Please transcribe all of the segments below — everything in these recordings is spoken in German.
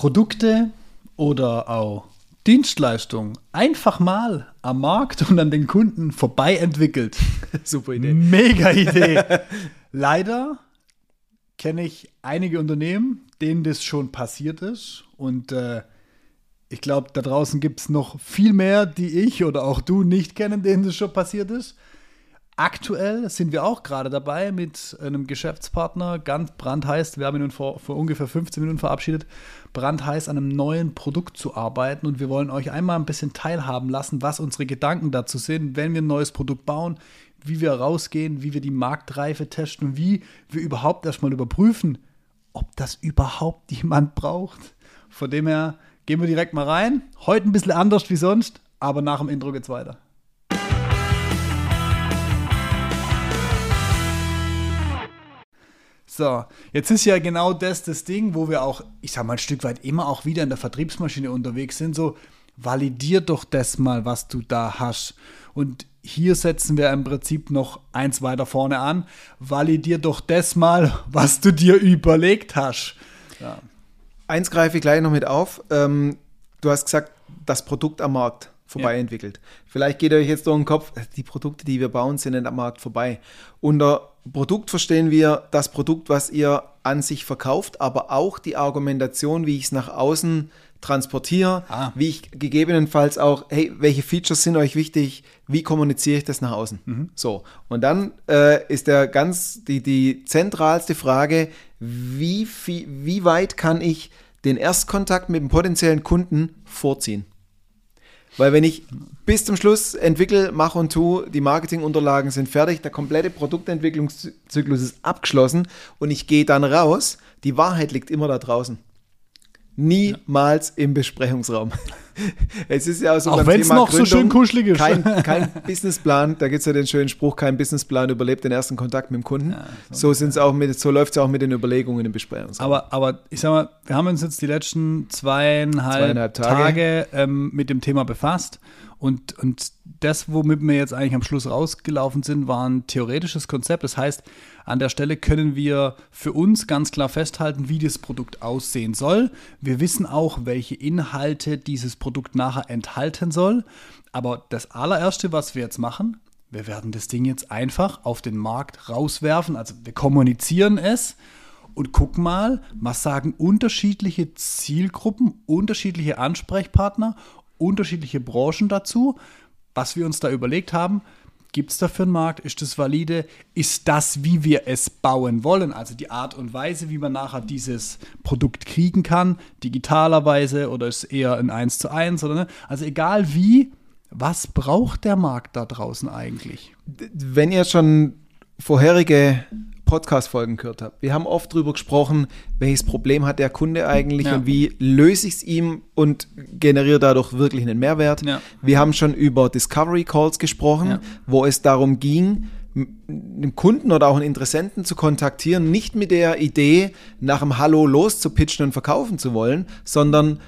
Produkte oder auch Dienstleistungen einfach mal am Markt und an den Kunden vorbei entwickelt. Super Idee. Mega Idee. Leider kenne ich einige Unternehmen, denen das schon passiert ist. Und äh, ich glaube, da draußen gibt es noch viel mehr, die ich oder auch du nicht kennen, denen das schon passiert ist. Aktuell sind wir auch gerade dabei mit einem Geschäftspartner, ganz brandheiß, wir haben ihn vor, vor ungefähr 15 Minuten verabschiedet, brandheiß an einem neuen Produkt zu arbeiten und wir wollen euch einmal ein bisschen teilhaben lassen, was unsere Gedanken dazu sind, wenn wir ein neues Produkt bauen, wie wir rausgehen, wie wir die Marktreife testen und wie wir überhaupt erstmal überprüfen, ob das überhaupt jemand braucht. Von dem her gehen wir direkt mal rein. Heute ein bisschen anders wie sonst, aber nach dem Intro geht's weiter. So, jetzt ist ja genau das das Ding, wo wir auch, ich sag mal, ein Stück weit immer auch wieder in der Vertriebsmaschine unterwegs sind. So, validier doch das mal, was du da hast. Und hier setzen wir im Prinzip noch eins weiter vorne an. Validier doch das mal, was du dir überlegt hast. Ja. Eins greife ich gleich noch mit auf. Ähm, du hast gesagt, das Produkt am Markt vorbei ja. entwickelt. Vielleicht geht euch jetzt durch den Kopf, die Produkte, die wir bauen, sind am Markt vorbei. Unter Produkt verstehen wir das Produkt, was ihr an sich verkauft, aber auch die Argumentation, wie ich es nach außen transportiere, ah. wie ich gegebenenfalls auch, hey, welche Features sind euch wichtig, wie kommuniziere ich das nach außen? Mhm. So, und dann äh, ist der ganz, die, die zentralste Frage, wie, wie, wie weit kann ich den Erstkontakt mit dem potenziellen Kunden vorziehen? Weil wenn ich bis zum Schluss entwickle, mache und tue, die Marketingunterlagen sind fertig, der komplette Produktentwicklungszyklus ist abgeschlossen und ich gehe dann raus, die Wahrheit liegt immer da draußen. Niemals ja. im Besprechungsraum. es ist ja auch so Auch wenn es noch Gründung, so schön kuschelig ist. Kein, kein Businessplan, da gibt es ja den schönen Spruch, kein Businessplan überlebt den ersten Kontakt mit dem Kunden. Ja, so sind's auch mit, so läuft es auch mit den Überlegungen im Besprechungsraum. Aber, aber ich sag mal, wir haben uns jetzt die letzten zweieinhalb, zweieinhalb Tage, Tage ähm, mit dem Thema befasst. Und, und das, womit wir jetzt eigentlich am Schluss rausgelaufen sind, war ein theoretisches Konzept. Das heißt, an der Stelle können wir für uns ganz klar festhalten, wie das Produkt aussehen soll. Wir wissen auch, welche Inhalte dieses Produkt nachher enthalten soll. Aber das allererste, was wir jetzt machen, wir werden das Ding jetzt einfach auf den Markt rauswerfen. Also wir kommunizieren es und gucken mal, was sagen unterschiedliche Zielgruppen, unterschiedliche Ansprechpartner unterschiedliche Branchen dazu. Was wir uns da überlegt haben, gibt es dafür einen Markt? Ist das valide? Ist das, wie wir es bauen wollen? Also die Art und Weise, wie man nachher dieses Produkt kriegen kann, digitalerweise oder ist eher ein 1 zu 1 oder ne? Also egal wie, was braucht der Markt da draußen eigentlich? Wenn ihr schon vorherige Podcast-Folgen gehört habe. Wir haben oft darüber gesprochen, welches Problem hat der Kunde eigentlich ja. und wie löse ich es ihm und generiere dadurch wirklich einen Mehrwert. Ja. Wir haben schon über Discovery Calls gesprochen, ja. wo es darum ging, einen Kunden oder auch einen Interessenten zu kontaktieren, nicht mit der Idee, nach dem Hallo loszupitchen und verkaufen zu wollen, sondern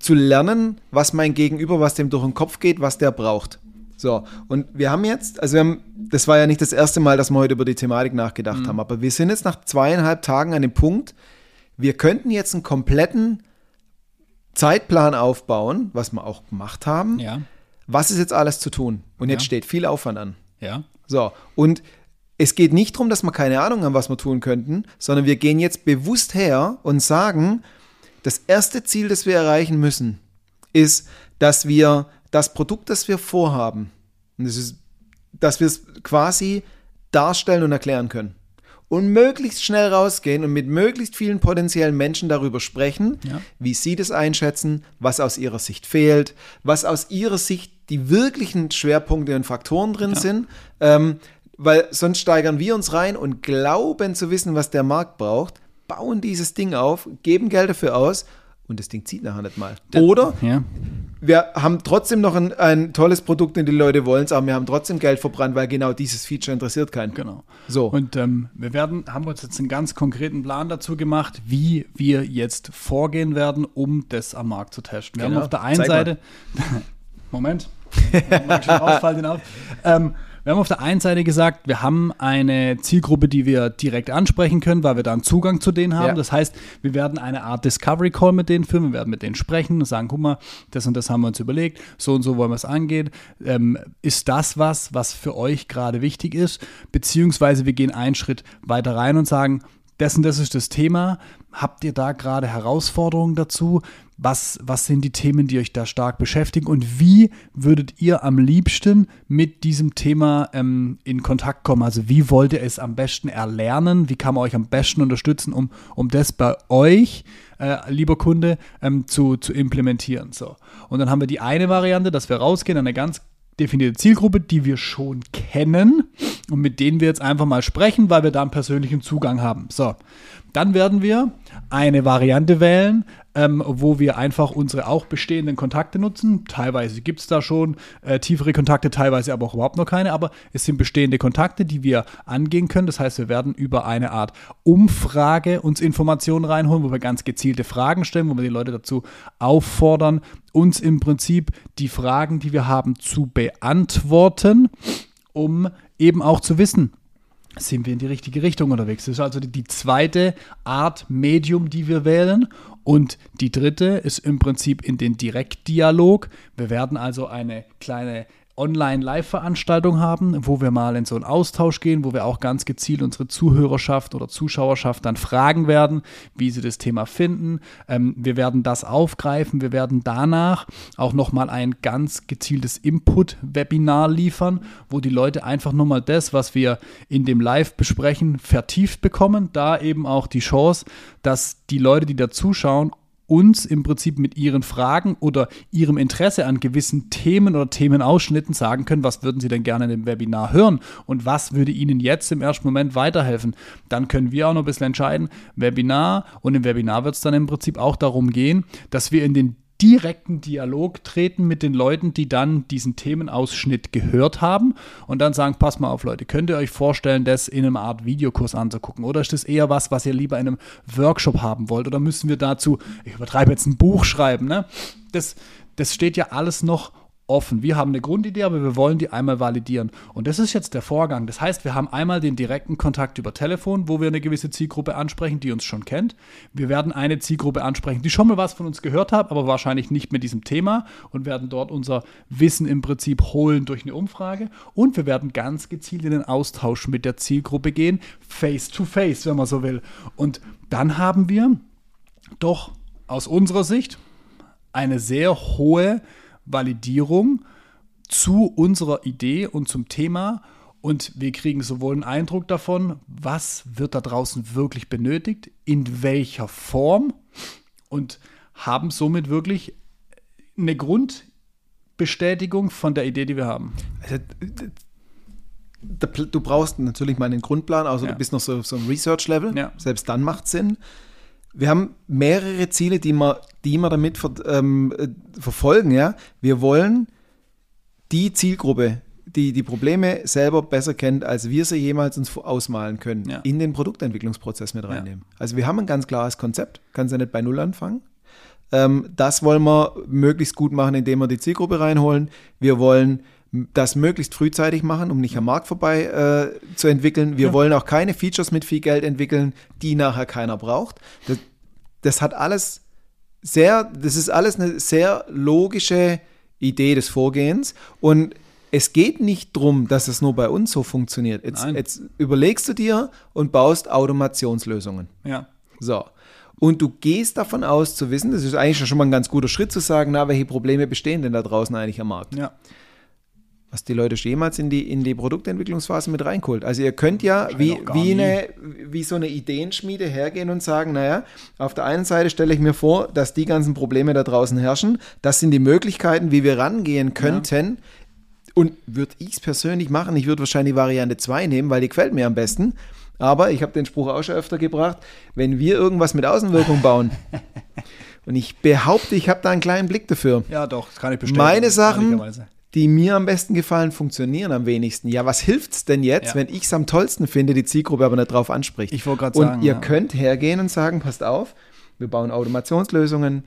zu lernen, was mein Gegenüber, was dem durch den Kopf geht, was der braucht. So, und wir haben jetzt, also wir haben, das war ja nicht das erste Mal, dass wir heute über die Thematik nachgedacht mhm. haben, aber wir sind jetzt nach zweieinhalb Tagen an dem Punkt, wir könnten jetzt einen kompletten Zeitplan aufbauen, was wir auch gemacht haben. Ja. Was ist jetzt alles zu tun? Und jetzt ja. steht viel Aufwand an. Ja. So, und es geht nicht darum, dass wir keine Ahnung haben, was wir tun könnten, sondern wir gehen jetzt bewusst her und sagen, das erste Ziel, das wir erreichen müssen, ist, dass wir das Produkt, das wir vorhaben, das ist, dass wir es quasi darstellen und erklären können. Und möglichst schnell rausgehen und mit möglichst vielen potenziellen Menschen darüber sprechen, ja. wie sie das einschätzen, was aus ihrer Sicht fehlt, was aus ihrer Sicht die wirklichen Schwerpunkte und Faktoren drin ja. sind. Ähm, weil sonst steigern wir uns rein und glauben zu wissen, was der Markt braucht, bauen dieses Ding auf, geben Geld dafür aus und das Ding zieht nachher nicht mal. Oder ja. wir haben trotzdem noch ein, ein, tolles Produkt und die Leute wollen es, aber wir haben trotzdem Geld verbrannt, weil genau dieses Feature interessiert keinen. Genau. So. Und ähm, wir werden, haben uns jetzt einen ganz konkreten Plan dazu gemacht, wie wir jetzt vorgehen werden, um das am Markt zu testen. Wir genau. haben auf der einen Zeig Seite, Moment, schon auf. Ähm, Wir haben auf der einen Seite gesagt, wir haben eine Zielgruppe, die wir direkt ansprechen können, weil wir da einen Zugang zu denen haben. Ja. Das heißt, wir werden eine Art Discovery Call mit denen führen, wir werden mit denen sprechen und sagen, guck mal, das und das haben wir uns überlegt, so und so wollen wir es angehen. Ähm, ist das was, was für euch gerade wichtig ist? Beziehungsweise wir gehen einen Schritt weiter rein und sagen, dessen, das ist das Thema. Habt ihr da gerade Herausforderungen dazu? Was, was sind die Themen, die euch da stark beschäftigen? Und wie würdet ihr am liebsten mit diesem Thema ähm, in Kontakt kommen? Also wie wollt ihr es am besten erlernen? Wie kann man euch am besten unterstützen, um, um das bei euch, äh, lieber Kunde, ähm, zu, zu implementieren? So. Und dann haben wir die eine Variante, dass wir rausgehen, eine ganz definierte Zielgruppe, die wir schon kennen und mit denen wir jetzt einfach mal sprechen, weil wir da einen persönlichen Zugang haben. So, dann werden wir eine Variante wählen, ähm, wo wir einfach unsere auch bestehenden Kontakte nutzen. Teilweise gibt es da schon äh, tiefere Kontakte, teilweise aber auch überhaupt noch keine, aber es sind bestehende Kontakte, die wir angehen können. Das heißt, wir werden über eine Art Umfrage uns Informationen reinholen, wo wir ganz gezielte Fragen stellen, wo wir die Leute dazu auffordern, uns im Prinzip die Fragen, die wir haben, zu beantworten, um eben auch zu wissen, sind wir in die richtige Richtung unterwegs. Das ist also die, zweite Art Medium, die wir wählen. Und die dritte ist im Prinzip in den Direktdialog. Wir werden also eine kleine Online-Live-Veranstaltung haben, wo wir mal in so einen Austausch gehen, wo wir auch ganz gezielt unsere Zuhörerschaft oder Zuschauerschaft dann fragen werden, wie sie das Thema finden. Ähm, wir werden das aufgreifen. Wir werden danach auch nochmal ein ganz gezieltes Input-Webinar liefern, wo die Leute einfach nur mal das, was wir in dem Live besprechen, vertieft bekommen. Da eben auch die Chance, dass die Leute, die da zuschauen, uns im Prinzip mit ihren Fragen oder ihrem Interesse an gewissen Themen oder Themenausschnitten sagen können, was würden sie denn gerne in dem Webinar hören und was würde ihnen jetzt im ersten Moment weiterhelfen. Dann können wir auch noch ein bisschen entscheiden, Webinar und im Webinar wird es dann im Prinzip auch darum gehen, dass wir in den direkten Dialog treten mit den Leuten, die dann diesen Themenausschnitt gehört haben und dann sagen, pass mal auf Leute, könnt ihr euch vorstellen, das in einer Art Videokurs anzugucken oder ist das eher was, was ihr lieber in einem Workshop haben wollt oder müssen wir dazu, ich übertreibe jetzt ein Buch schreiben, ne? Das, das steht ja alles noch offen. Wir haben eine Grundidee, aber wir wollen die einmal validieren. Und das ist jetzt der Vorgang. Das heißt, wir haben einmal den direkten Kontakt über Telefon, wo wir eine gewisse Zielgruppe ansprechen, die uns schon kennt. Wir werden eine Zielgruppe ansprechen, die schon mal was von uns gehört hat, aber wahrscheinlich nicht mit diesem Thema und werden dort unser Wissen im Prinzip holen durch eine Umfrage. Und wir werden ganz gezielt in den Austausch mit der Zielgruppe gehen, face to face, wenn man so will. Und dann haben wir doch aus unserer Sicht eine sehr hohe Validierung zu unserer Idee und zum Thema und wir kriegen sowohl einen Eindruck davon, was wird da draußen wirklich benötigt, in welcher Form und haben somit wirklich eine Grundbestätigung von der Idee, die wir haben. Also, du brauchst natürlich mal einen Grundplan, also ja. du bist noch so auf so einem Research-Level. Ja. Selbst dann macht es Sinn. Wir haben mehrere Ziele, die wir, die wir damit ver, ähm, äh, verfolgen. Ja? Wir wollen die Zielgruppe, die die Probleme selber besser kennt, als wir sie jemals uns ausmalen können, ja. in den Produktentwicklungsprozess mit reinnehmen. Ja. Also wir haben ein ganz klares Konzept, kannst ja nicht bei Null anfangen. Ähm, das wollen wir möglichst gut machen, indem wir die Zielgruppe reinholen. Wir wollen das möglichst frühzeitig machen, um nicht am Markt vorbei äh, zu entwickeln. Wir ja. wollen auch keine Features mit viel Geld entwickeln, die nachher keiner braucht. Das, das hat alles sehr, das ist alles eine sehr logische Idee des Vorgehens und es geht nicht darum, dass es nur bei uns so funktioniert. Jetzt, jetzt, überlegst du dir und baust Automationslösungen. Ja. So. Und du gehst davon aus zu wissen, das ist eigentlich schon mal ein ganz guter Schritt zu sagen, na, welche Probleme bestehen denn da draußen eigentlich am Markt? Ja was die Leute jemals in die, in die Produktentwicklungsphase mit reinholt. Also ihr könnt ja wie, wie, eine, wie so eine Ideenschmiede hergehen und sagen, naja, auf der einen Seite stelle ich mir vor, dass die ganzen Probleme da draußen herrschen. Das sind die Möglichkeiten, wie wir rangehen könnten. Ja. Und würde ich es persönlich machen, ich würde wahrscheinlich Variante 2 nehmen, weil die gefällt mir am besten. Aber ich habe den Spruch auch schon öfter gebracht, wenn wir irgendwas mit Außenwirkung bauen, und ich behaupte, ich habe da einen kleinen Blick dafür. Ja, doch, das kann ich bestätigen. Meine Sachen die mir am besten gefallen, funktionieren am wenigsten. Ja, was hilft es denn jetzt, ja. wenn ich es am tollsten finde, die Zielgruppe aber nicht drauf anspricht? Ich wollte gerade sagen. Und ihr ja. könnt hergehen und sagen, passt auf, wir bauen Automationslösungen,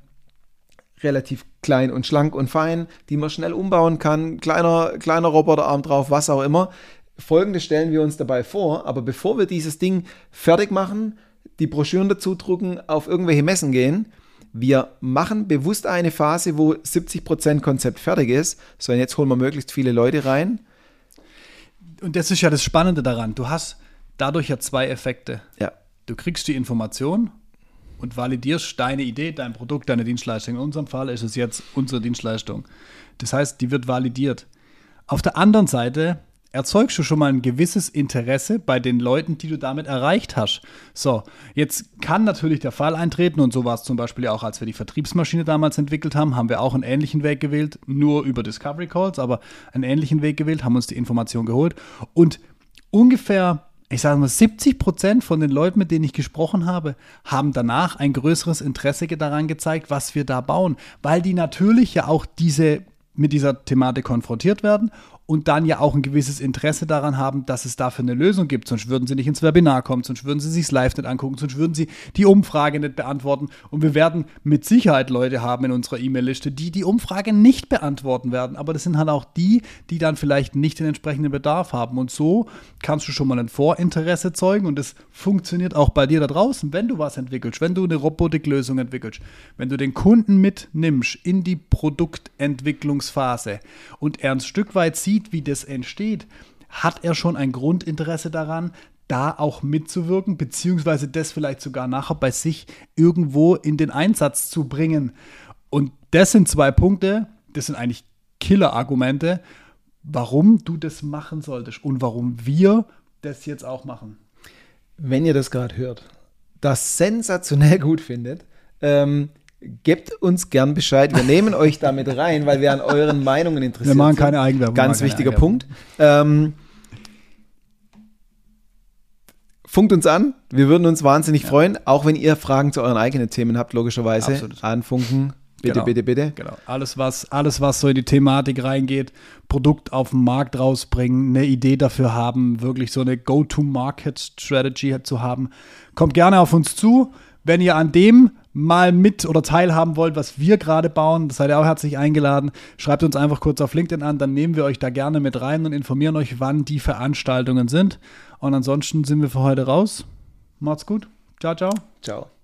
relativ klein und schlank und fein, die man schnell umbauen kann, kleiner, kleiner Roboterarm drauf, was auch immer. Folgendes stellen wir uns dabei vor, aber bevor wir dieses Ding fertig machen, die Broschüren dazu drucken, auf irgendwelche Messen gehen, wir machen bewusst eine Phase, wo 70% Konzept fertig ist, so jetzt holen wir möglichst viele Leute rein. Und das ist ja das Spannende daran. Du hast dadurch ja zwei Effekte. Ja. Du kriegst die Information und validierst deine Idee, dein Produkt, deine Dienstleistung. In unserem Fall ist es jetzt unsere Dienstleistung. Das heißt, die wird validiert. Auf der anderen Seite erzeugst du schon mal ein gewisses Interesse bei den Leuten, die du damit erreicht hast. So, jetzt kann natürlich der Fall eintreten, und so war es zum Beispiel auch, als wir die Vertriebsmaschine damals entwickelt haben, haben wir auch einen ähnlichen Weg gewählt, nur über Discovery Calls, aber einen ähnlichen Weg gewählt, haben uns die Information geholt und ungefähr ich sage mal, 70 Prozent von den Leuten, mit denen ich gesprochen habe, haben danach ein größeres Interesse daran gezeigt, was wir da bauen, weil die natürlich ja auch diese mit dieser Thematik konfrontiert werden und dann ja auch ein gewisses Interesse daran haben, dass es dafür eine Lösung gibt. Sonst würden sie nicht ins Webinar kommen, sonst würden sie sich live nicht angucken, sonst würden sie die Umfrage nicht beantworten. Und wir werden mit Sicherheit Leute haben in unserer E-Mail-Liste, die die Umfrage nicht beantworten werden. Aber das sind halt auch die, die dann vielleicht nicht den entsprechenden Bedarf haben. Und so kannst du schon mal ein Vorinteresse zeugen und es funktioniert auch bei dir da draußen, wenn du was entwickelst, wenn du eine Robotiklösung entwickelst, wenn du den Kunden mitnimmst in die Produktentwicklungsphase und er ein Stück weit sieht, sieht, wie das entsteht, hat er schon ein Grundinteresse daran, da auch mitzuwirken, beziehungsweise das vielleicht sogar nachher bei sich irgendwo in den Einsatz zu bringen. Und das sind zwei Punkte, das sind eigentlich Killer-Argumente, warum du das machen solltest und warum wir das jetzt auch machen. Wenn ihr das gerade hört, das sensationell gut findet, ähm, Gebt uns gern Bescheid. Wir nehmen euch damit rein, weil wir an euren Meinungen interessiert sind. Wir machen keine Eigenwerbung. Ganz wichtiger Punkt. Ähm, funkt uns an. Wir würden uns wahnsinnig ja. freuen, auch wenn ihr Fragen zu euren eigenen Themen habt, logischerweise. Absolut. Anfunken. Bitte, genau. bitte, bitte. Genau. Alles was, alles, was so in die Thematik reingeht, Produkt auf den Markt rausbringen, eine Idee dafür haben, wirklich so eine Go-to-Market-Strategy zu haben, kommt gerne auf uns zu. Wenn ihr an dem mal mit oder teilhaben wollt, was wir gerade bauen, seid ihr auch herzlich eingeladen. Schreibt uns einfach kurz auf LinkedIn an, dann nehmen wir euch da gerne mit rein und informieren euch, wann die Veranstaltungen sind. Und ansonsten sind wir für heute raus. Macht's gut. Ciao, ciao. Ciao.